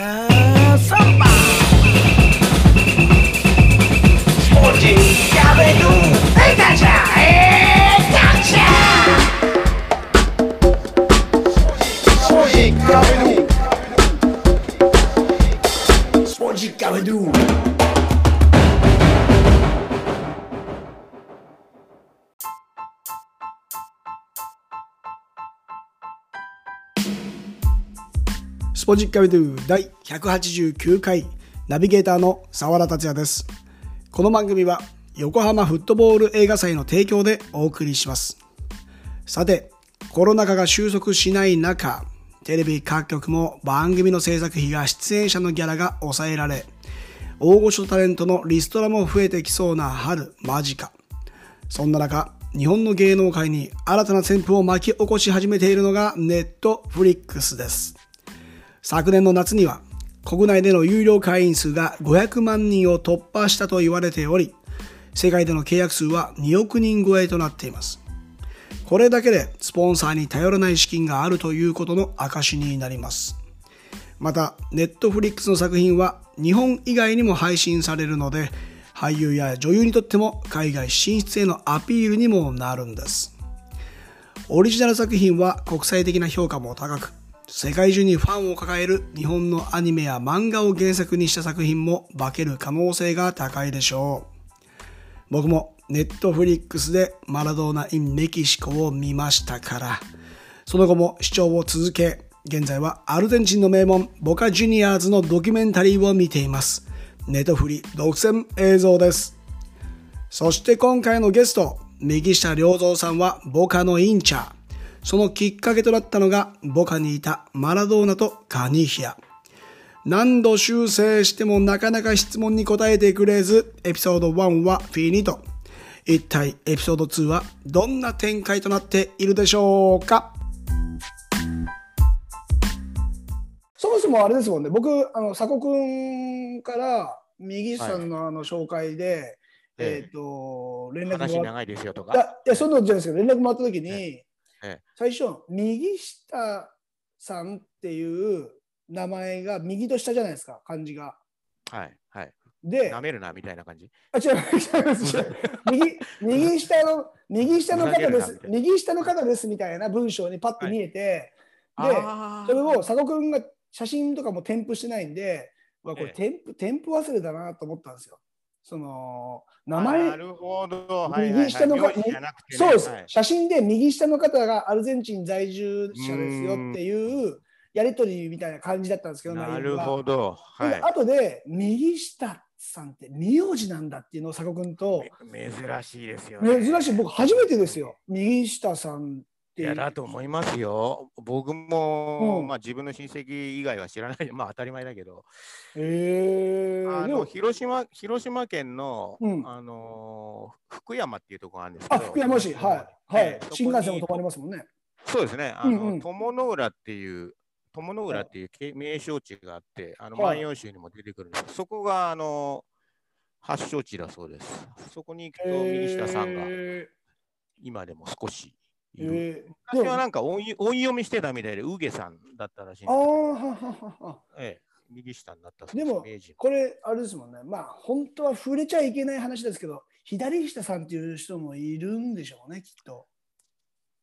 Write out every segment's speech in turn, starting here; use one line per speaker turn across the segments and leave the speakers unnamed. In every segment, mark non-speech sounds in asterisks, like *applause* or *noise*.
Have
somebody. ポジッカビドゥ第189回ナビゲーターの沢田達也です。この番組は横浜フットボール映画祭の提供でお送りします。さて、コロナ禍が収束しない中、テレビ各局も番組の制作費が出演者のギャラが抑えられ、大御所タレントのリストラも増えてきそうな春間近。そんな中、日本の芸能界に新たな旋風を巻き起こし始めているのがネットフリックスです。昨年の夏には国内での有料会員数が500万人を突破したと言われており、世界での契約数は2億人超えとなっています。これだけでスポンサーに頼らない資金があるということの証になります。また、ネットフリックスの作品は日本以外にも配信されるので、俳優や女優にとっても海外進出へのアピールにもなるんです。オリジナル作品は国際的な評価も高く、世界中にファンを抱える日本のアニメや漫画を原作にした作品も化ける可能性が高いでしょう。僕もネットフリックスでマラドーナ・イン・メキシコを見ましたから、その後も視聴を続け、現在はアルゼンチンの名門ボカ・ジュニアーズのドキュメンタリーを見ています。ネトフリ独占映像です。そして今回のゲスト、右下良三さんはボカのインチャー。そのきっかけとなったのが、ボカにいたマラドーナとカニヒア。何度修正してもなかなか質問に答えてくれず、エピソード1はフィニト。一体エピソード2はどんな展開となっているでしょうか？そもそもあれですもんね、僕、あの、佐古くんから右下のあの紹介で、
ええ
えっ、と、連絡もらっ
話長いですよとか。
いや、いやそんなのじゃないですけど、連絡もらったときに、
ええ
最初、右下さんっていう名前が右と下じゃないですか、漢字が。
はい。はい。
で、
舐めるなみたいな感じ？
あ、違う、違います。違う右、右下の、右下の方です右下の方ですみたいな文章にパッと見えて、で、
あー
それを佐野くんが写真とかも添付してないんで、これ
ええ
添付、添付忘れだなと思ったんですよ。その、名前右下の
名字じゃなくてね。
そうです、
はい。
写真で右下の方がアルゼンチン在住者ですよっていうやり取りみたいな感じだったんですけど、
なるほど。はい。
後で右下さんって名字なんだっていうのを佐古君と。
め珍しいですよね。
珍しい。僕初めてですよ。右下さんって
いやだと思いますよ。僕も、
うん。
まあ自分の親戚以外は知らない、*laughs* まあ当たり前だけど、
へえ。
あの広島広島県の、
うん。
あのー福山っていうところがあるんですけ
あ
ど、
福山市。はい。はい。
ええ
新幹線も止まりますもんね。
そうですね、あの、
うんうん。
友の浦っていう、友の浦っていうけ名勝地があって、あの、
はい。
万葉集にも出てくるんです。そこが、あの、発祥地だそうです。そこに行くと、右下さんが
へ
今でも少しい
え
る。
へえ
昔はなんか音い音読みしてたみたいで、ウゲさんだったらしいん
ああはは
ええ、右下になった
でもこれあれですもんね。まあ本当は触れちゃいけない話ですけど左下さんっていう人もいるんでしょうねきっと。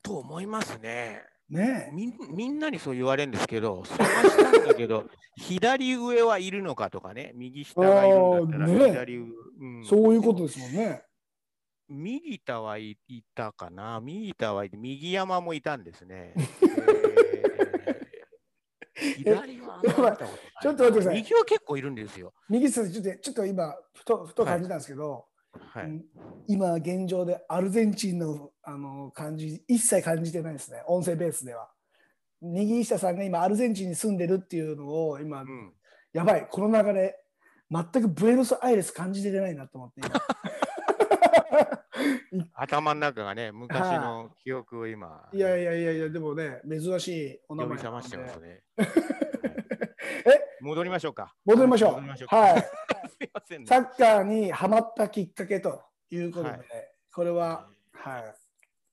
と思いますね。
ねえ。
みんみんなにそう言われるんですけど、探したんだけど、*laughs* 左上はいるのかとかね、右下がいるんだったら左上、うん。
そういうことですもんね
右田はいいたかな？右田はいて、右山もいたんですね。*laughs* えー左は
ちょっと待ってください。
右は結構いるんですよ。
右下さんちょっとちょっと今ふとふと感じたんですけど、
はい。
うん今現状でアルゼンチンのあの感じ一切感じてないですね。音声ベースでは。右下さんが今アルゼンチンに住んでるっていうのを今、
うん、
やばい。この流れ全くブエノスアイレス感じてないなと思って今 *laughs*
頭の中がね、昔の記憶を今、
いやいやいやいやでもね珍しいお名前
覚ましてますね。
え？
戻りましょうか。
戻りましょう。はい。*laughs*
すいませんね。
サッカーにハマったきっかけということで、
はい。
これははい。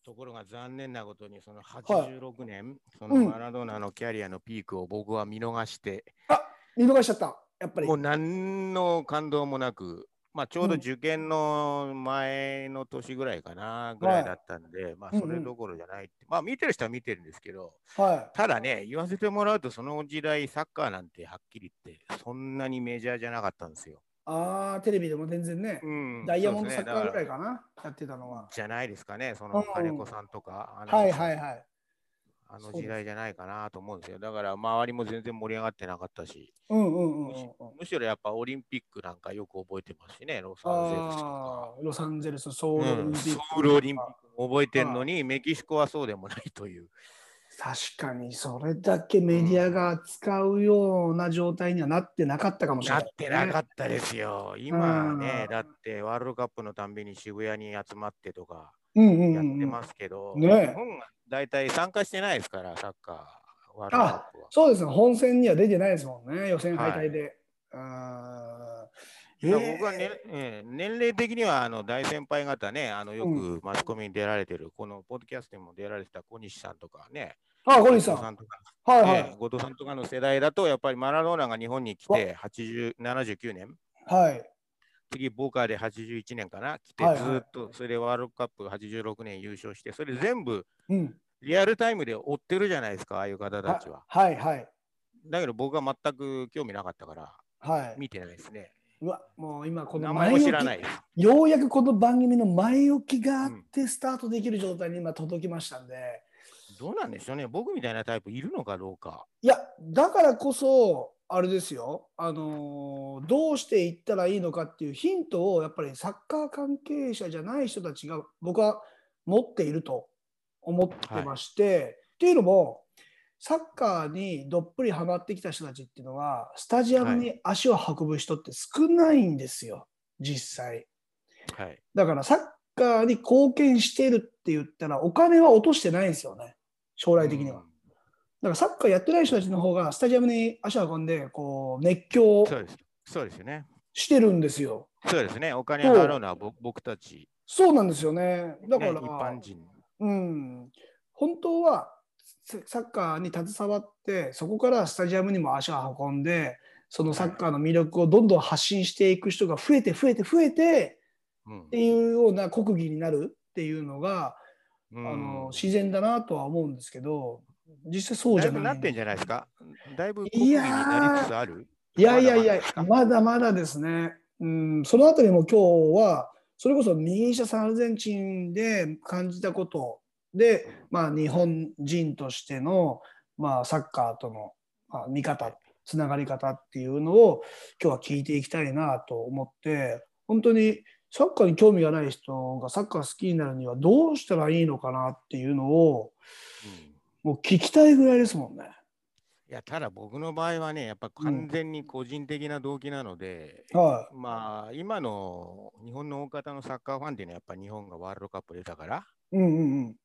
ところが残念なことに、その86年、その
うん。
マラドーナのキャリアのピークを僕は見逃して、
あ見逃しちゃった。やっぱり。
もう何の感動もなく、まあ、ちょうど
うん
受験の前の年ぐらいかな、ぐらいだったんで、まあ、
うんうん
それどころじゃないって、まあ、見てる人は見てるんですけど、
は
ただね、言わせてもらうと、その時代、サッカーなんてはっきり言って、そんなにメジャーじゃなかったんですよ。
い。ああ、テレビでも全然ね、
うん
ダイヤモンドサッカーぐらい
だ
かな、やってたのは
ら。じゃないですかね、そ
うん
の金子さんとか、
はいはいはい。
あの時代じゃないかなと思うんですよ。だから、周りも全然盛り上がってなかったし、
うんうんうんうんうん。
むしろやっぱオリンピックなんかよく覚えてますしね、ロサンゼルスとか。
ロサンゼルス、ソウルオリ
うん、
ンピック。
ソウルオリンピックも覚えてるのに、メキシコはそうでもないという。
確かにそれだけメディアが使うような状態にはなってなかったかもしれない、
なってなかったですよ。今ね
う、ん
だってワールドカップのたんびに渋谷に集まってとか
うんうん
やって
うんうん
ますけど、
ねえ
日本が大体参加してないですから、サッカー、ワールドカップは。
そうですね、本戦には出てないですもんね、予選敗退で。あー
だから僕はね、ええ年齢的にはあの大先輩方ね、あのよ
う
くマスコミに出られてる、このポッドキャストにも出られてた小西さんとかね、
あ、小西さん。
後藤とか
はいはい。
ええ後藤さんとかの世代だと、やっぱりマラドーナが日本に来て80 79年、
はい。
次、ボーカーで81年かな、来て、ずーっと、それでワールドカップ86年優勝して、それ全部
うん。
リアルタイムで追ってるじゃないですか、ああいう方たちは。
はいはい。
だけど僕は全く興味なかったから、
はい。
見てないですね。
うわ、もう今この
名前も知らない
置。き、ようやくこの番組の前置きがあってスタートできる状態に今届きましたんで、
どうなんでしょうね、僕みたいなタイプいるのかどうか。
いや、だからこそ、あれですよ、あのーどうしていったらいいのかっていうヒントを、やっぱりサッカー関係者じゃない人たちが僕は持っていると思ってまして、っていうのも、サッカーにどっぷりハマってきた人たちっていうのは、スタジアムに足を運ぶ人って少ないんですよ、実際。
はい。
だからサッカーに貢献してるって言ったら、お金は落としてないんですよね、将来的には。
うん
だからサッカーやってない人たちの方がスタジアムに足を運んでこう熱狂を
そうです。そうですよね。
してるんですよ。
そうですね。お金払うのは僕僕たち、
そうなんですよね。だから、
ね、一般人。
うん、本当はササッカーに携わってそこからスタジアムにも足を運んでそのサッカーの魅力をどんどん発信していく人が増えて増えて増えて
うん
っていうような国技になるっていうのが、
うん
あの自然だなとは思うんですけど実際そうじゃない
だいぶなってんじゃないですか？だいぶ
い
国技になりつつある？
いやいやいや
まだまだですか、
まだまだですね。うん、そのあたりも今日は、それこそ右下サンアルゼンチンで感じたことで、まあ、日本人としての、まあ、サッカーとの、まあ、見方、つながり方っていうのを今日は聞いていきたいなと思って、本当にサッカーに興味がない人がサッカー好きになるにはどうしたらいいのかなっていうのを、
うん
もう聞きたいぐらいですもんね。
いや、ただ僕の場合はね、やっぱ完全に個人的な動機なので、
は
まあ、今の日本の大方のサッカーファンっていうのは、やっぱ日本がワールドカップ出たから、
い。うんうんうん。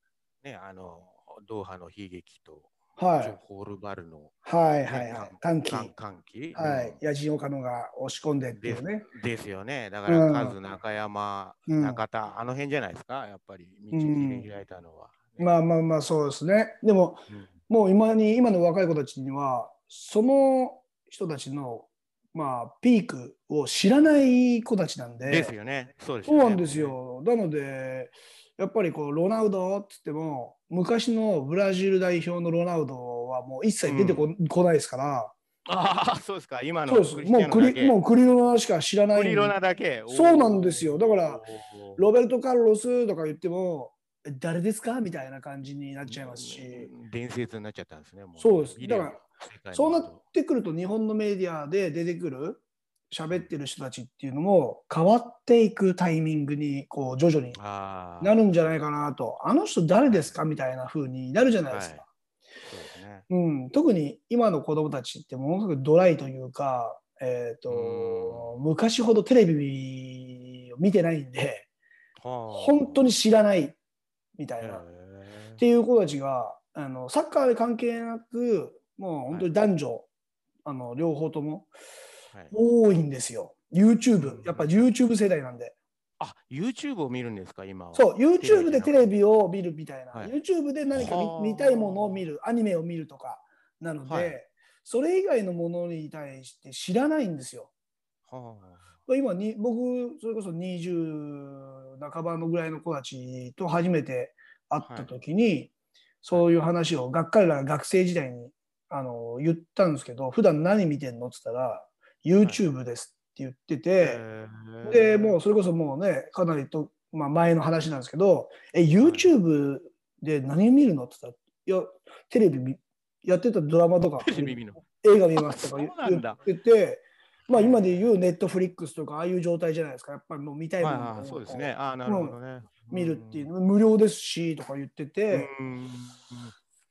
ね、あの、ドーハの悲劇と、
はい
ホールバルの
はいはいはい。短期。
歓歓喜、
はい、野人岡野が押し込んでっていうね。
うんですよね。だから、
うん
カズ、中山、
うん
中田、あの辺じゃないですか、やっぱり道を切り開いたのは。
まあまあまあそうですね。でも
うん
もう今に今の若い子たちにはその人たちのまあピークを知らない子たちなんで。
ですよね。そうですよね。
そうなんですよ。なのでやっぱりこうロナウドって言っても昔のブラジル代表のロナウドはもう一切出てこ,、ないですから。
ああ、そうですか。今の
そうです。もうク。リもうクリロナしか知らない。
クリロナだけ。
そうなんですよだからロベルト・カルロスとか言っても、え誰ですか？みたいな感じになっちゃいますし、
うん伝説になっちゃったんですね。も
そうです。だからそうなってくると、日本のメディアで出てくる、喋ってる人たちっていうのも、変わっていくタイミングに、こう、徐々に
ああ、
なるんじゃないかなと、あの人誰ですか？みたいな風になるじゃないですか。
そうですね。
うん、特に今の子供たちってものすごくドライというか、えーと昔ほどテレビを見てないんで、本当
に
に知らないみたいな。っていう子たちがあのサッカーで関係なくもう本当に男女、あの両方とも
はい。
多いんですよ。YouTube やっぱ YouTube 世代なんで。
あ、YouTube を見るんですか、今は。
そう YouTube でテレ
ビ
ビを見るみたいな、
はい。
YouTube で何か見たいものを見るアニメを見るとかなので、
はい。
それ以外のものに対して知らないんですよ。
は
今に僕それこそ20半ばのぐらいの子たちと初めて会った時に、そういう話をが彼らが学生時代にあの言ったんですけど普段何見てんのって言ったら YouTube ですって言ってて、でもうそれこそもうねかなりと、まあ、前の話なんですけど「え YouTube で何見るの?」って言ったら「いやテレビ見やってたドラマとか
テレビ見るの？
映画見ます」とか言ってて。まあ今で言うネットフリックスとかああいう状態じゃないですか。やっぱりもう見たいもの
そうですね。ああ、なるほどね。
見るっていう、無料ですしとか言ってて、
うん。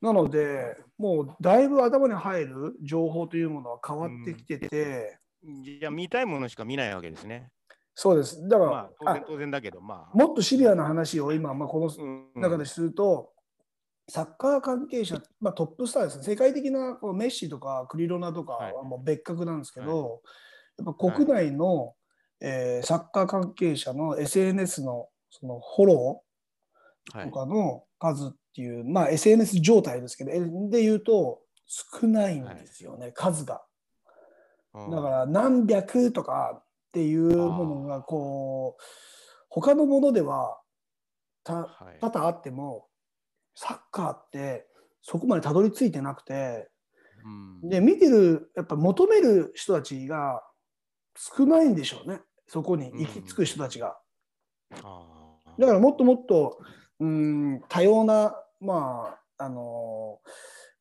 なのでもうだいぶ頭に入る情報というものは変わってきてて、
うんじゃあ見たいものしか見ないわけですね。
そうです。だから、
まあ、当然
あ
当然だけど、まあ。
もっとシビアな話を今、まあ、この
うん
中ですると、サッカー関係者、まあ、トップスターですね、世界的なこうメッシとかクリロナとかはもう別格なんですけど、やっぱ国内の、えーサッカー関係者の SNS のそのフォロー
はい
とかの数っていう、まあ SNS 状態ですけど、えで言うと少ないんですよね、数が。
うん
だから何百とかっていうものがこう他のものではた
はい。
多々あってもサッカーってそこまでたどり着いてなくて
うん。
で見てるやっぱ求める人たちが少ないんでしょうね。そこに行き着く人たちが。
あー。
だからもっともっとうん多様なまああの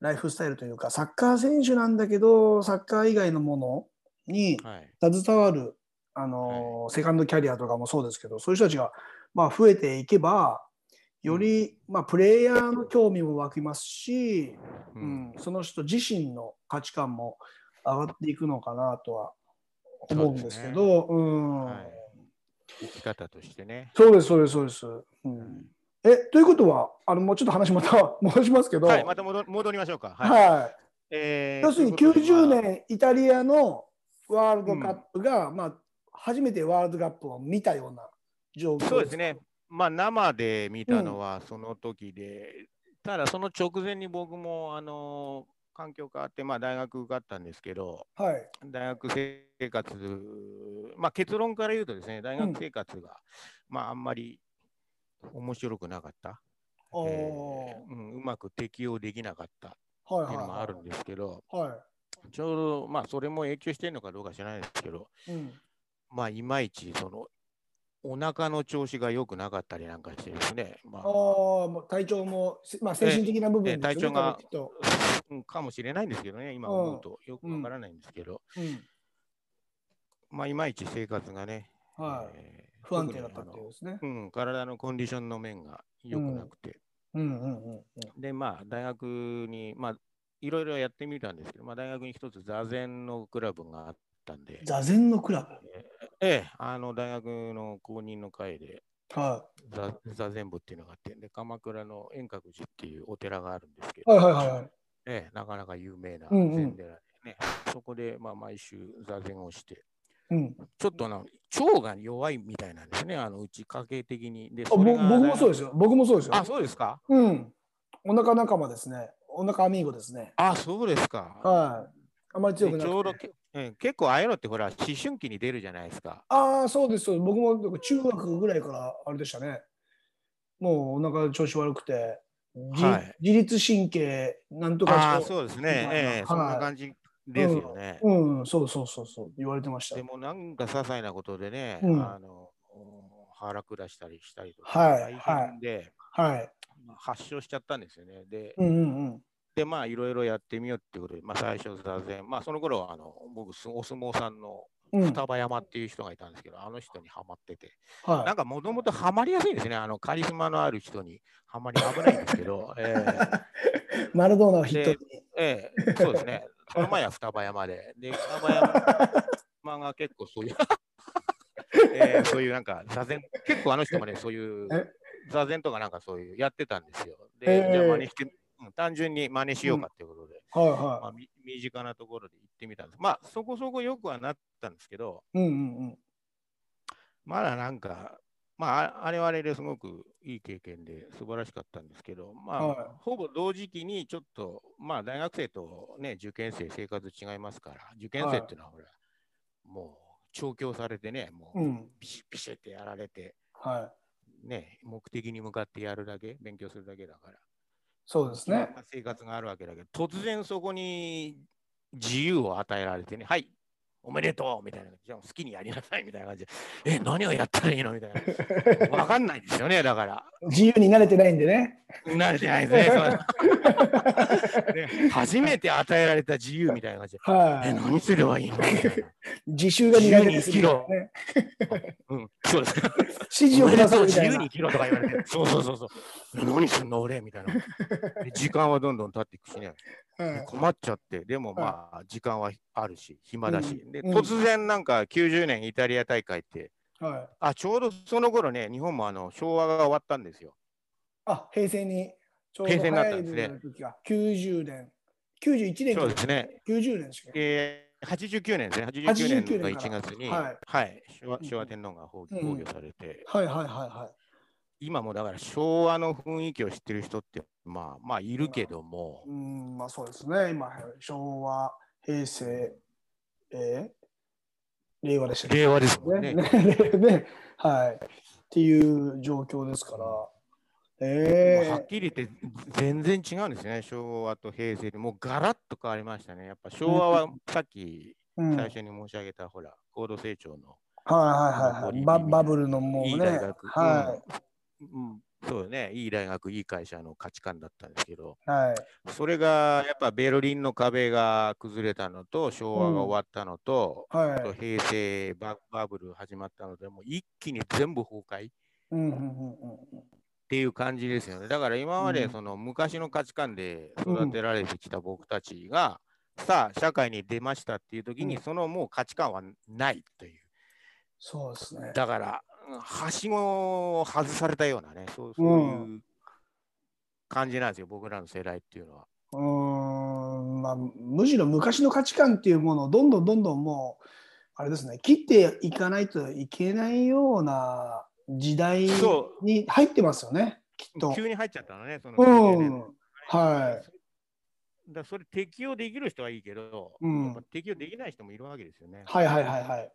ライフスタイルというかサッカー選手なんだけどサッカー以外のものに
はい。
携わるあの、セカンドキャリアとかもそうですけどそういう人たちが、まあ、増えていけばより、まあ、プレイヤーの興味も湧きますし、
う
うんん、その人自身の価値観も上がっていくのかなとは思うんですけどうん。
はい。生き方としてね。
そうですそうですそうです。うん。えということはあのもうちょっと話また *laughs* 戻しますけど、
はい、また戻戻りましょうか。はい。
はい。
えー
要するに
ということで
90
まあ。
年イタリアのワールドカップが、まあ、初めてワールドカップを見たような状況
そうですね。まあ、生で見たのはその時で、ただその直前に僕も、あの、環境変わって、まあ、大学受かったんですけど、
はい。
大学生活、まあ、結論から言うとですね、大学生活が、まあ、あんまり面白くなかった、えーうん、うまく適応できなかった
はい
っていうのもあるん
は
ですけど、
いは
ちょうど、まあ、それも影響してるのかどうか知らないですけど、
い。うん。
まあ、いまいち、その、お腹の調子が良くなかったりなんかしてですね、ま
あ体調も、せまあ、精神的な部分ね、
え体調がかもしれないんですけどね、今思うとよくわからないんですけど、
うん。
まあ、いまいち生活がね、
はい。
えー
不安定だったってですね。
うん、体のコンディションの面が良くなくて、
うんうんうんうん。
で、まあ、大学に、まあ、いろいろやってみたんですけど、まあ、大学に一つ座禅のクラブがあったんで、
座禅のクラブ。
ええ、あの大学の公認の会で
は
座座禅部っていうのがあって、で鎌倉の円覚寺っていうお寺があるんですけ
い。
ど、
はいはいはいはい。
ええ、なかなか有名な
うんうん
禅寺でね、そこで、まあ、毎週座禅をして、
うん。
ちょっとあの腸が弱いみたいなんですね、あのうち家系的に。で。
僕もそうですすよ。僕もそうですよ。
あ、そうですか？
うん。お腹仲間ですね。お腹アミーゴですね。
あ、そうですか。
はい。あまり強くな
でちょうど
くて。
け、え結構ああいうのってほら、思春期に出るじゃないですか。
ああ、そうです。そうです僕も中学ぐらいからあれでしたね。もうお腹調子悪くて、じ
はい
自律神経なんとか
ああ、
う
そうですね。ええ
はい
そんな感じですよね。
うん、そうそうそうそう、言われてました
で。もなんか些細なことでね、
うん
あの腹下したりしたりと
はい
か、大変で、
はい。
まあ発症しちゃったんですよね。で、
うんうんうん。
でまあいろいろやってみようってことで、まあ、最初座禅、まあその頃はあの僕、すお相撲さんの
うん、
双葉山っていう人がいたんですけど、あの人にはまってて、
は
なんかもともとはまりやすいんですね、あのカリスマのある人にはまり危ないんですけど、*laughs* ええ
い。マラドーナを筆頭に。
ええそうですね。その前は双葉山で、で、双葉山が結構そういう、*laughs* ええそういうなんか座禅、結構あの人もね、そういう
え
座禅とかなんかそういうやってたんですよ。
え
で、
え
じゃあ真似して、うん単純に真似しようかっていうことで、
はい
ま身近なところで行ってみたんです。まあ、そこそこよくはなったんですけど、
い。うんうんうん。
まだなんか、まあ、ああれはあれですごくいい経験で素晴らしかったんですけど、まあ、
はい
ほぼ同時期にちょっと、まあ、大学生とね、受験生、生活違いますから、受験生っていうのは、ほら、もう調教されてね、も
う。
うんビシッビシッってやられて、
はい。
ね、目的に向かってやるだけ、勉強するだけだから、
そうですね。
生活があるわけだけど、突然そこに自由を与えられてね、はい、おめでとうみたいな、じゃあ好きにやりなさいみたいな感じで、え、*laughs* 何をやったらいいのみたいな。*laughs* わかんないですよね、だから。
自由に慣れてないんでね。
慣れてないですね。そう *laughs* ね初めて与えられた自由みたいな感じで、え、
はい。
何すればいいの。
自習が苦手です
自由に
ね。
うん、そうです。
指示をくださいみたいな
自由に。生きろとか言われて、そうそうそうそう。何すんの俺みたいな。で時間はどんどん経っていくしね。
はい
困っちゃって、でもまあ、時間はあるし、暇だし。で、突然なんか90年イタリア大会って、
はい。
あ、ちょうどその頃ね、日本もあの昭和が終わったんですよ。
あ、平成にちょうど
平成になったんですね
入る時が90年、91年
そうですね。
90年ですか。
で、89年ですね。89
89
年の
年から
1月に、
はい
はい、昭和
うん
昭和天皇が崩御されて、
はいはいはいはい。
今もだから昭和の雰囲気を知ってる人って、まあまあいるけども、
うん、まあそうですね。今、昭和、平成、えー令和でしたっけ？
令和ですもん
ね。
ね。
ねねはい。っていう状況ですから。え
もうはっきり言って全然違うんですね、昭和と平成で。もうガラッと変わりましたね。やっぱ昭和はさっき
ーうん、はい
最初に申し上げた、ほら、高度成長の
はいはいはい。ババブルのもうね。
いい大学、
は
うんうんそうよね、いい大学、いい会社の価値観だったんですけど、
い。はい。
それがやっぱベルリンの壁が崩れたのと、昭和が終わったのと、
はい
あと平成ババブル始まったので、もう一気に全部崩壊っ
うんうんうんうん
ていう感じですよね。だから今まで
うん
その昔の価値観で育てられてきた僕たちが、さあ社会に出ましたっていう時に、
うん
そのもう価値観はないという。
そうですね。
だから、はしごを外されたようなね、そうそういう感じなんですよ、僕らの世代っていうのは。
うーんまあ、むしろ昔の価値観っていうものをどんどんどんどんもうあれですね切っていかないといけないような時代
そ
に入ってますよねきっと。
急に入っちゃったのね、その
う
90年
ん、はい。
だそれ適用できる人はいいけど、
うん
適用できない人もいるわけですよね。
はいはいはいはい。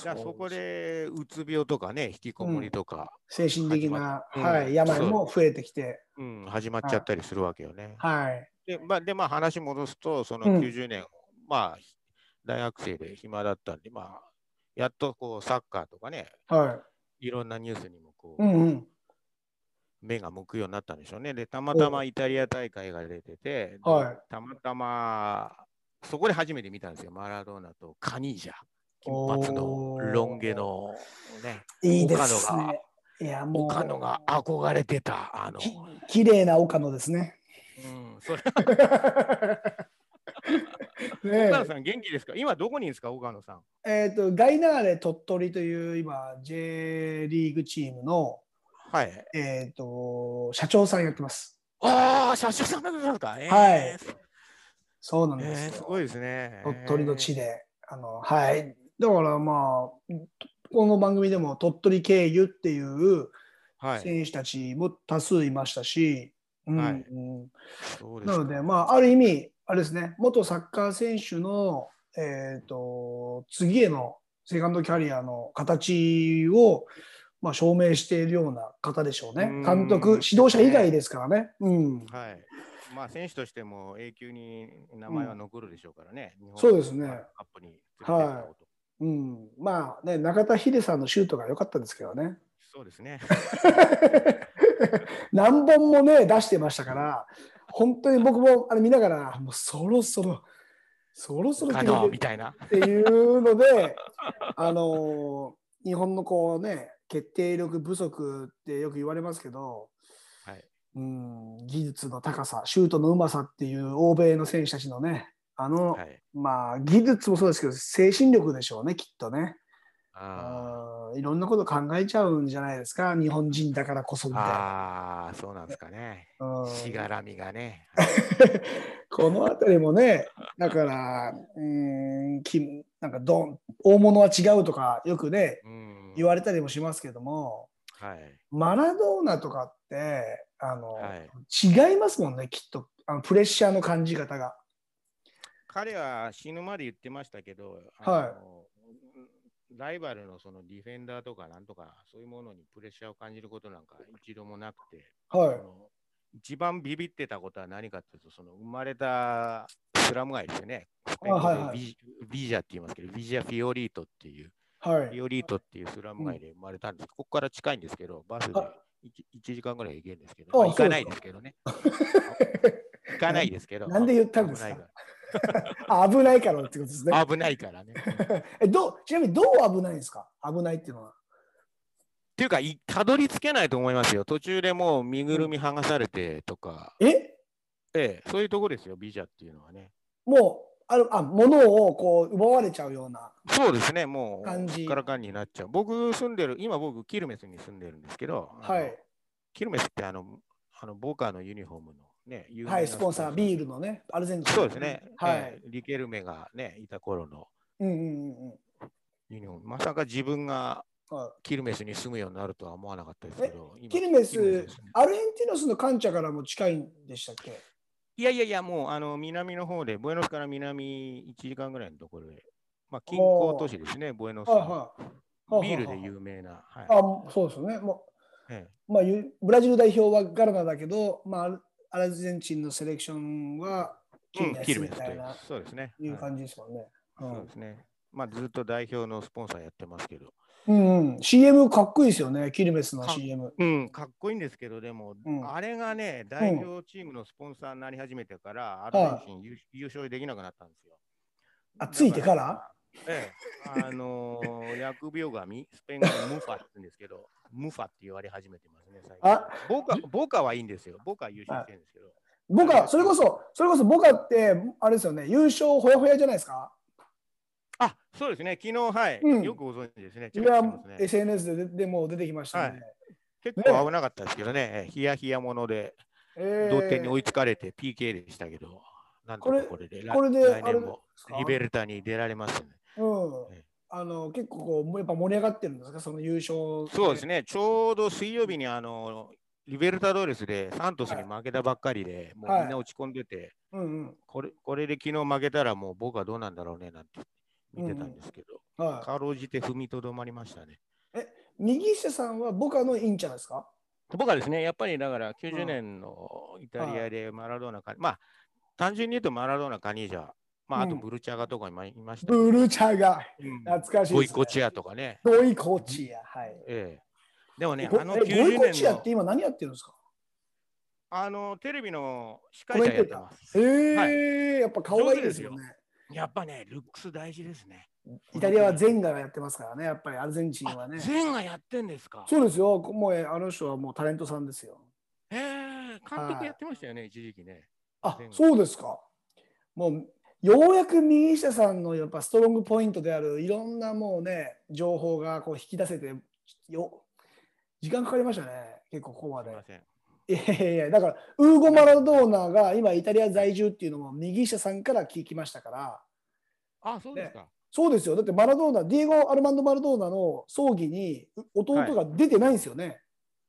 じゃあそこでうつ病とかね、引きこもりとか、
精神的な、
うん
はい、病も増えてきて、
うん始まっちゃったりするわけよね。
はい。
で、まあ、でまあ、話戻すと、その
うん
90年、まあ、大学生で暇だったんで、まあ、やっとこうサッカーとかね、
はい
ろんなニュースにもこう、
い。うんうん。
目が向くようになったんでしょうね。で、たまたまイタリア大会が出てて、で
はい
たまたまそこで初めて見たんですよ、マラドーナとカニージャ。金髪のロン毛のね、
いいです
岡野が
ね。いや、もう、
岡野が憧れてた、あの、
き綺麗な岡野ですね。
うん、それ、*laughs*
ね
岡野さん元気ですか？今どこにいるんですか、岡野さん。
えっ、と、ガイナーレ鳥取という今、J リーグチームの、
はい。
えっ、と、社長さんやってます。
ああ、社長さんなんですか、えー、
はいそうなん
え
ですよ。
ーすごいですね。
鳥取の地で。あの、はい。だからまあ、この番組でも鳥取経由っていう
はい。
選手たちも多数いましたし、うん
はい
うんなので、まあ、ある意味、あれですね、元サッカー選手の、えー、と次へのセカンドキャリアの形を、まあ、証明しているような方でしょうね
うん。
監督、指導者以外ですからね。うん、
はい。まあ、選手としても永久に名前は残るでしょうからね。日本
そうですね
カップに連れてったこと
うん、まあね、中田秀さんのシュートが良かったですけどね。
そうですね。*laughs*
何本もね、出してましたから、本当に僕もあれ見ながら、もうそろそろ、そろそろ
あ
決め
みたいな。
っていうので、あの日本のこうね、決定力不足ってよく言われますけど、
はい。
うん、技術の高さ、シュートのうまさっていう欧米の選手たちのね、あの、
はい。
まあ、技術もそうですけど、精神力でしょうね、きっとね。
あ
うんいろんなこと考えちゃうんじゃないですか、日本人だからこそみ
ー
たいな。
あー、そうなんですかね。
うん
しがらみがね。*laughs*
この辺りもね、だから、うん、きなんかどん大物は違うとか、よくね、
うん。
言われたりもしますけども、
はい。
マラドーナとかってあの、
はい
違いますもんねきっとあのプレッシャーの感じ方が。
彼は死ぬまで言ってましたけど、
はい
のライバルのそのディフェンダーとかなんとか、そういうものにプレッシャーを感じることなんか一度もなくて、
はい
一番ビビってたことは何かっていうと、その生まれたスラム街ですよね。ビビジャって言いますけど、ビジャ・フィオリートっていう、
はい
フィオリートっていうスラム街で生まれたんです。ここから近いんですけど、バスで
あ
1, 時間ぐらい行けるんですけど、
あ
まあ行かない
です
けどね。行かないですけど。*laughs*
なんで言ったんですか？
危ないか
らってことですね。
ら危ないからね。*laughs*
えどうちなみにどう危ないんですか？危ないっていうのは。
っていうか、いたどり着けないと思いますよ。途中でもう身ぐるみ剥がされてとか、
え？
ええ、そういうとこですよ、ビジャっていうのはね。
もうあるあ物をこう奪われちゃうような。
そうですね、もう、
感じ
からかんになっちゃう。僕住んでる、今僕、キルメスに住んでるんですけど、
はい。
キルメスってあの、あのボーカーのユニフォームのね、
はい、スポンサー、ビー
ル。
ルのね、アルゼンチン。
そうですね、
はい。
ええリケルメがね、いた頃の
うんうんうんうん。
ユニフォーム。まさか自分が
は
キルメスに住むようになるとは思わなかったですけど、
キルメス、
ね
アルゼンティノスのカンチャからも近いんでしたっけ
いやいやいや、もうあの南の方で、ブエノスから南1時間ぐらいのところで、まあ、近郊都市ですね、ブエノス
はい。
ビールで有名な。はい
あ、そうですよね。も
え
うまあ、ゆブラジル代表はガラナだけど、まあアル、ゼンチンのセレクションはキルメス。みたい
そうですね。はい
いう感じですもんね。
そうですね。まあ、ずっと代表のスポンサーやってますけど。
うん、うん。CM かっこいいですよね、キルメスの
か
CM。
うん、かっこいいんですけど、でも、
うん
あれがね、代表チームのスポンサーになり始めてから、アルゼンチン優優勝できなくなったんですよ。
あついてから？
ええ、あのー、*laughs* 疫病神、スペイン語でムファって言うんですけど、ムファって言われ始めてますね、最近。
あ
ボカボカはいいんですよ。ボカは優勝してるんですけど。
ボカ、それこそ、それこそボカって、あれですよね、優勝ほやほやじゃないですか？
あ、そうですね。昨日、はい。
うん
よくご存知ですね。すね
SNS でででも出てきましたね。
結構危なかったですけどね。ええヒヤヒヤもので、
えー
同点に追いつかれて PK でしたけど、なんと
これ
かこれで、
これで
来年もリベルタに出られますね。
うん
ええ
あの結構こうやっぱ盛り上がってるんですか、その優勝。
そうですね。ちょうど水曜日にあの、リベルタドーレスでサントスに負けたばっかりで、もうみんな落ち込んでて、
うんうん。
これこれで昨日負けたらもう僕はどうなんだろうねなんて見てたんですけど、
は
かろうじて踏みとどまりましたね。
い。右下さんはボカのインチャですか？
僕はですね、やっぱりだから
うん
90年のイタリアでマラドーナか、まあ単純に言うとマラドーナ、カニージャ、まああと
うん
ブルチャガとかいまいました
ブルチャが
うん
懐かしい
ゴ
です、ね。
イコチアとかね。
ゴイコチア。はい。
ええでもね、
ご
あの
えゴイコ
90年の
チアって今何やってるんですか？
あのテレビの司会者やってます。
ええ
はい
やっぱ顔がいいですよね。
やっぱね、ルックス大事ですね。
イタリアはゼンガがやってますからね、やっぱりアルゼンチンは
あ
ね。
全がやってんですか？
そうですよ、もうえあの人はもうタレントさんですよ。
ええ監督やってましたよね、一時期ね。
あ
ゼンガ
そうですか。もうようやく右下さんのやっぱストロングポイントであるいろんなもうね、情報がこう引き出せてよ、時間かかりましたね、結構ここますで
い
やいやいや、だから、ウーゴ・マラドーナが今イタリア在住っていうのも右下さんから聞きましたから、
あ、そうですか。
そうですよ。だってマラドーナ、ディエゴ・アルマンド・マラドーナの葬儀に弟が出てないんですよね。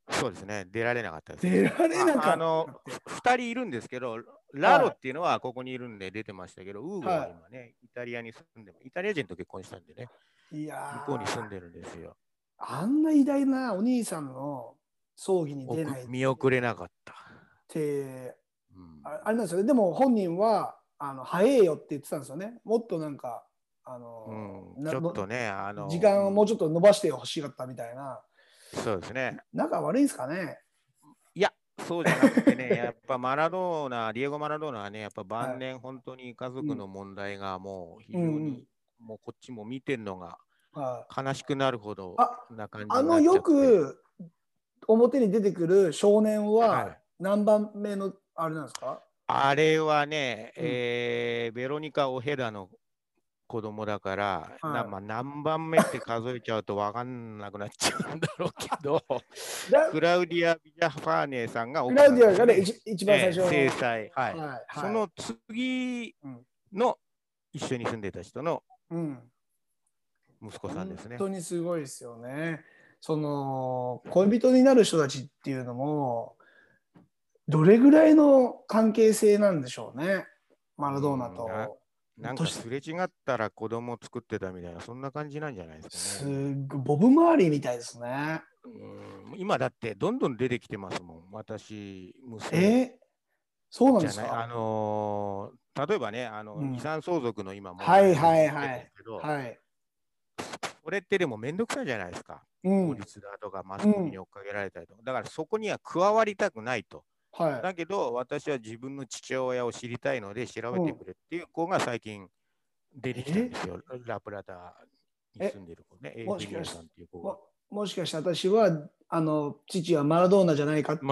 そうですね、出られなかったです。
出られなかった
ああの、2人いるんですけど、ラロっていうのはここにいるんで出てましたけど、ウーゴは今ね、イタリアに住んで、イタリア人と結婚したんでね、
いや
向こうに住ん
ー
でるんですよ。
あんな偉大なお兄さんの葬儀に出ない
見送れなかった。
て、
うん
ああれなんですよね。でも本人は、あの早えよって言ってたんですよね。もっとなんか、あの、
うん、
な
ちょっとね、あの、
時間をもう
ち
ちょっと伸ばしてほしかったみたいな。
そうですね。
仲悪いんですかね。
そうじゃなくてね、やっぱマラドーナ、ディエゴ・マラドーナはね、やっぱ晩年、本当に家族の問題がもう非常に、
うんうん。
もうこっちも見てるのが
はい。
悲しくなるほど
あ
な感じ
あのよく表に出てくる少年
は
はい。何番目のあれなんですか、
あれはね、
うん。
えーベロニカ・オヘダの子供だから、
はい
なまあ、何番目って数えちゃうと分かんなくなっちゃうんだろうけど、*laughs*
だ
クラウディア・ビジャファーネさんが
クラウディアがね
奥
一一番最初の、
制裁、はい
はいはい
その次の一緒に住んでた人の、
うん
息子さんですね。
本当にすごいですよね。その恋人になる人たちっていうのもどれぐらいの関係性なんでしょうね。マラドーナと。
なんかすれ違ったら子供を作ってたみたいな、そんな感じなんじゃないです
す
かね。
っごいボブ周りみたいですね。
うん今だってどんどん出てきてますもん、私、娘
え？そうなんです
じゃない。あ
か
のー例えばね、あの
うん
遺産相続の今問
はい
題
はいはいはい。
これってでもめんどくさいじゃないですか。
うん。
法律だとかマスコミに追っかけられたりとか。だからそこには加わりたくないと。
は
だけど私は自分の父親を知りたいので調べてくれっていう子が最近出てきたんですよ。ラプラタに住んでる子ね。エイ
もしかし
フィリアさんっていう子
も。もしかして私はあの父はマラドーナじゃないかって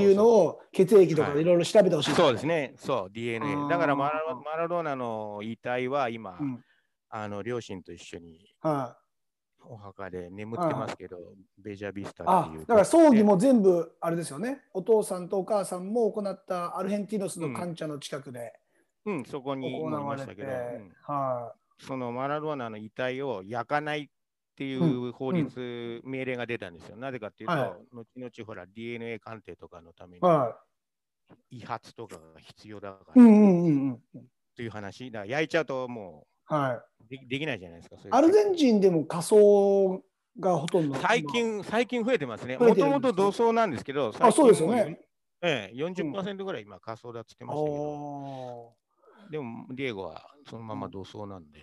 いうの。を血液とか
はい
いろいろ調べてほしい。
そうですね、そう、DNA。だからマラマラドーナの遺体は今、
うん。
あの両親と一緒に
はい。
お墓で眠ってますけど、ベジャビスタ
あ
っていう。
だから葬儀も全部あれですよね。お父さんとお母さんも行ったアルヘンティノスの患者の近くで
うん、そこに
行
もいましたけど、うん
は
そのマラドーナの遺体を焼かないっていう法律、命令が出たんですよ。なぜかっていうと、
はい
後々ほら DNA 鑑定とかのために
い。は
遺髪とかが必要だか
い。う
ら
んうんうんうん。
という話、だ焼いちゃうとも
はい。
うでできないじゃないですか。
アルゼンチンでも仮装がほとんど。
最近、最近増えてますね。もともと同窓なんですけど、
あそうですよね。
ええ、40%ぐらい今、仮想だっつってましたけど、
お
でも、ディエゴはそのまま同窓なんで。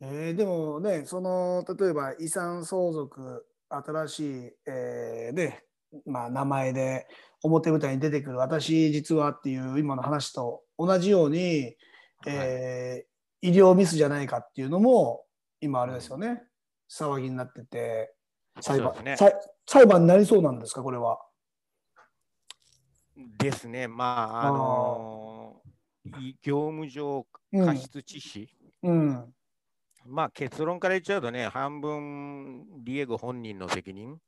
えーでもね、その例えば遺産相続、新しい、えーねまあ、名前で表舞台に出てくる私実はっていう今の話と同じように、えー医療ミスじゃないかっていうのも今あれですよね、騒ぎになってて裁判,、
ね。
裁裁判になりそうなんですかこれは？
ですね、まあ、あのい業務上
うん。
過失致死、
うん。
まあ結論から言っちゃうとね、半分ディエゴ本人の責任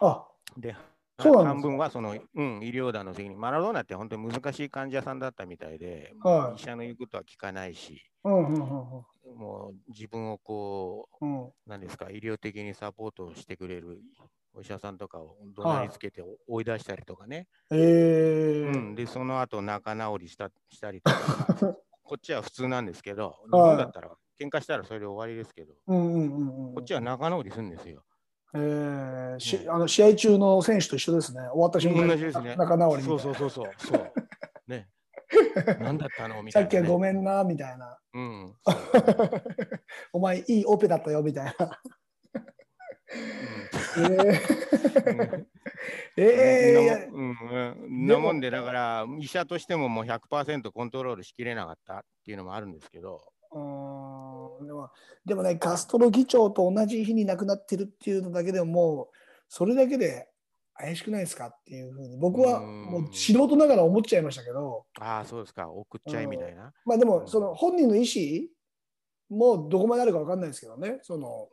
あ。
で、
そう
半分はその、うん、医療団の責任。マラドーナって本当に難しい患者さんだったみたいで、
はい。
医者の言うことは聞かないし、
うんうんうん
もう自分をこう、
うん。
ですか、医療的にサポートしてくれるお医者さんとかを怒鳴りつけて追い出したりとかね。
えー。
うん、で、その後仲直りしたしたりとか、*laughs* こっちは普通なんですけど、日
はい。
本だったら喧嘩したらそれで終わりですけど、
うんうんうんうん。
こっちは仲直りするんですよ。
えーし
うん
あの試合中の選手と一緒ですね。終わった瞬間
ね。
仲直り
そ
いうな。
そうそうそう。そう。ね。*laughs* 何だったの？みたいな、
さっきは
ね。
ごめんなみたいな。
うん。*laughs*
お前いいオペだったよみたいな。
うん。
えー。えー
うん。なもん。で、だから、医者としてももう100%コントロールしきれなかったっていうのもあるん。ですけど、
うーん。でもでもね、カストロ議長と同じ日に亡くなってるっていうのだけでももう、それだけで怪しくないですかっていうふうに、僕は
うん
もう素人ながら思っちゃいましたけど、
ああ、そうですか、送っちゃいみたいな。
まあでも、
うん。
その本人の意思もどこまであるか分かんないですけどね、その、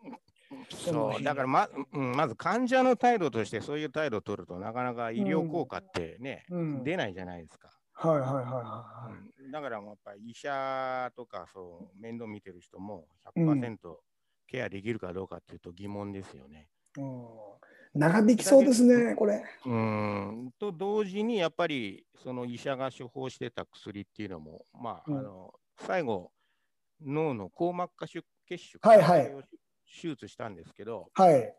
そ
う、だからま、うん、まず患者の態度としてそういう態度を取るとなかなか医療効果ってね、
うん。
出ないじゃないですか。
はいはいはいは
うんだからもうやっぱり医者とかそう面倒見てる人も100%ケアできるかどうかっていうと疑問ですよね。
い。うん、長引きそうですね、これ。
うんと同時にやっぱりその医者が処方してた薬っていうのも、まあ
うん
あの最後脳の硬膜下出血腫
はいはい
を手術したんですけど、
はい。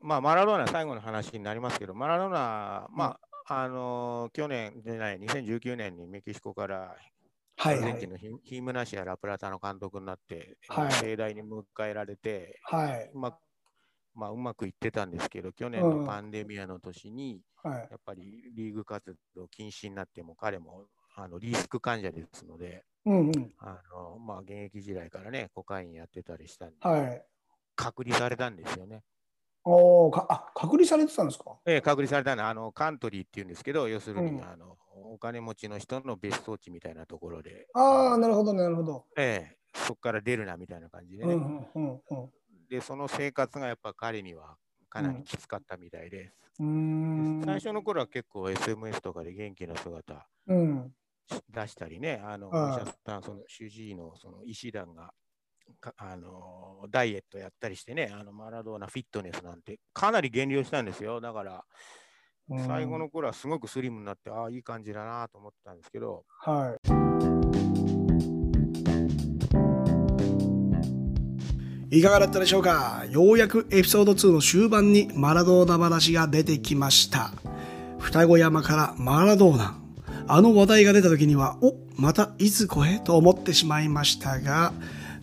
まあ、マラドーナ最後の話になりますけど、マラドーナ、まあ、あの去年じゃない、2019年にメキシコから
はいはい
アルゼンチン。のヒヒムナシア・ラプラタの監督になって、
はい
盛大に迎えられて、
はい。
うままあ、うまくいってたんですけど、去年
うん
のパンデミアの年に、
はい。
やっぱりリーグ活動禁止になっても、彼もあのリスク患者ですので、
うんうん。
あのまあ、現役時代からね、コカインやってたりしたんで、
はい。
隔離されたんですよね。
おお、かあ隔離されてたんですか？
ええ、隔離されたのはあのカントリーっていうんですけど、要するに、
うん
あのお金持ちの人の別荘地みたいなところで、
ああ、なるほど、なるほど。
ええ、そこから出るなみたいな感じでね、
うんうんうん
で、その生活がやっぱ彼にはかなりきつかったみたいです。
うん。うーん。
最初の頃は結構 SMS とかで元気な姿
うん。
し出したりね、あの、
はい
お医者さん、その主治医のその医師団がかあのダイエットやったりしてね、あのマラドーナフィットネスなんてかなり減量したんですよ。だから、
うん
最後の頃はすごくスリムになって、ああ、いい感じだなと思ったんですけど、
はい。いかがだったでしょうか？ようやくエピソード2の終盤にマラドーナ話が出てきました。双子山からマラドーナ。あの話題が出た時には、お、またいつ声と思ってしまいましたが、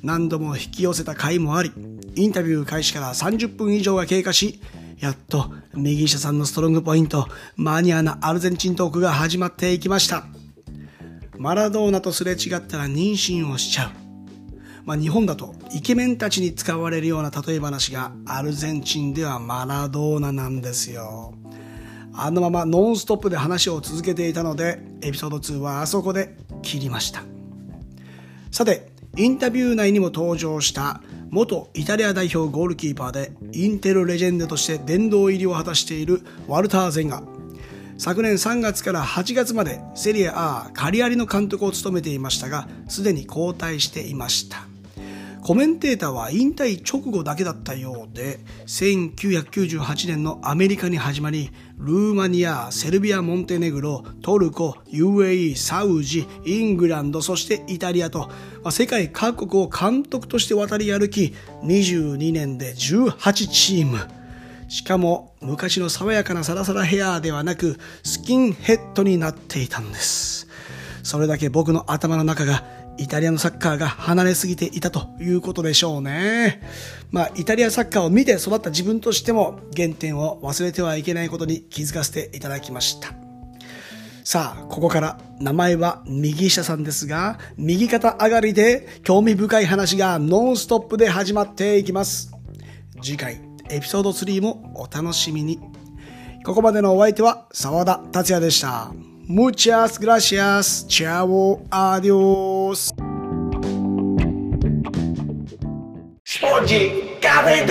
何度も引き寄せた回もあり、インタビュー開始から30分以上が経過し、やっと右下さんのストロングポイント、マニアなアルゼンチントークが始まっていきました。マラドーナとすれ違ったら妊娠をしちゃう。まあ、日本だとイケメンたちに使われるような例え話がアルゼンチンではマラドーナなんですよ。あのままノンストップで話を続けていたのでエピソード2はあそこで切りました。さて、インタビュー内にも登場した元イタリア代表ゴールキーパーでインテルレジェンドとして殿堂入りを果たしているワルター・ゼンガ。昨年3月から8月までセリエ A カリアリの監督を務めていましたが、すでに交代していました。コメンテーターは引退直後だけだったようで、1998年のアメリカに始まり、ルーマニア、セルビア、モンテネグロ、トルコ、UAE、サウジ、イングランド、そしてイタリアと、世界各国を監督として渡り歩き、22年で18チーム。しかも昔の爽やかなサラサラヘアではなくスキンヘッドになっていたんです。それだけ僕の頭の中がイタリアのサッカーが離れすぎていたということでしょうね。まあ、イタリアサッカーを見て育った自分としても原点を忘れてはいけないことに気づかせていただきました。さあ、ここから名前は右下さんですが、右肩上がりで興味深い話がノンストップで始まっていきます。次回、エピソード3もお楽しみに。ここまでのお相手は沢田達也でした。Muchas gracias, chavo, adiós.
Oye, cabe.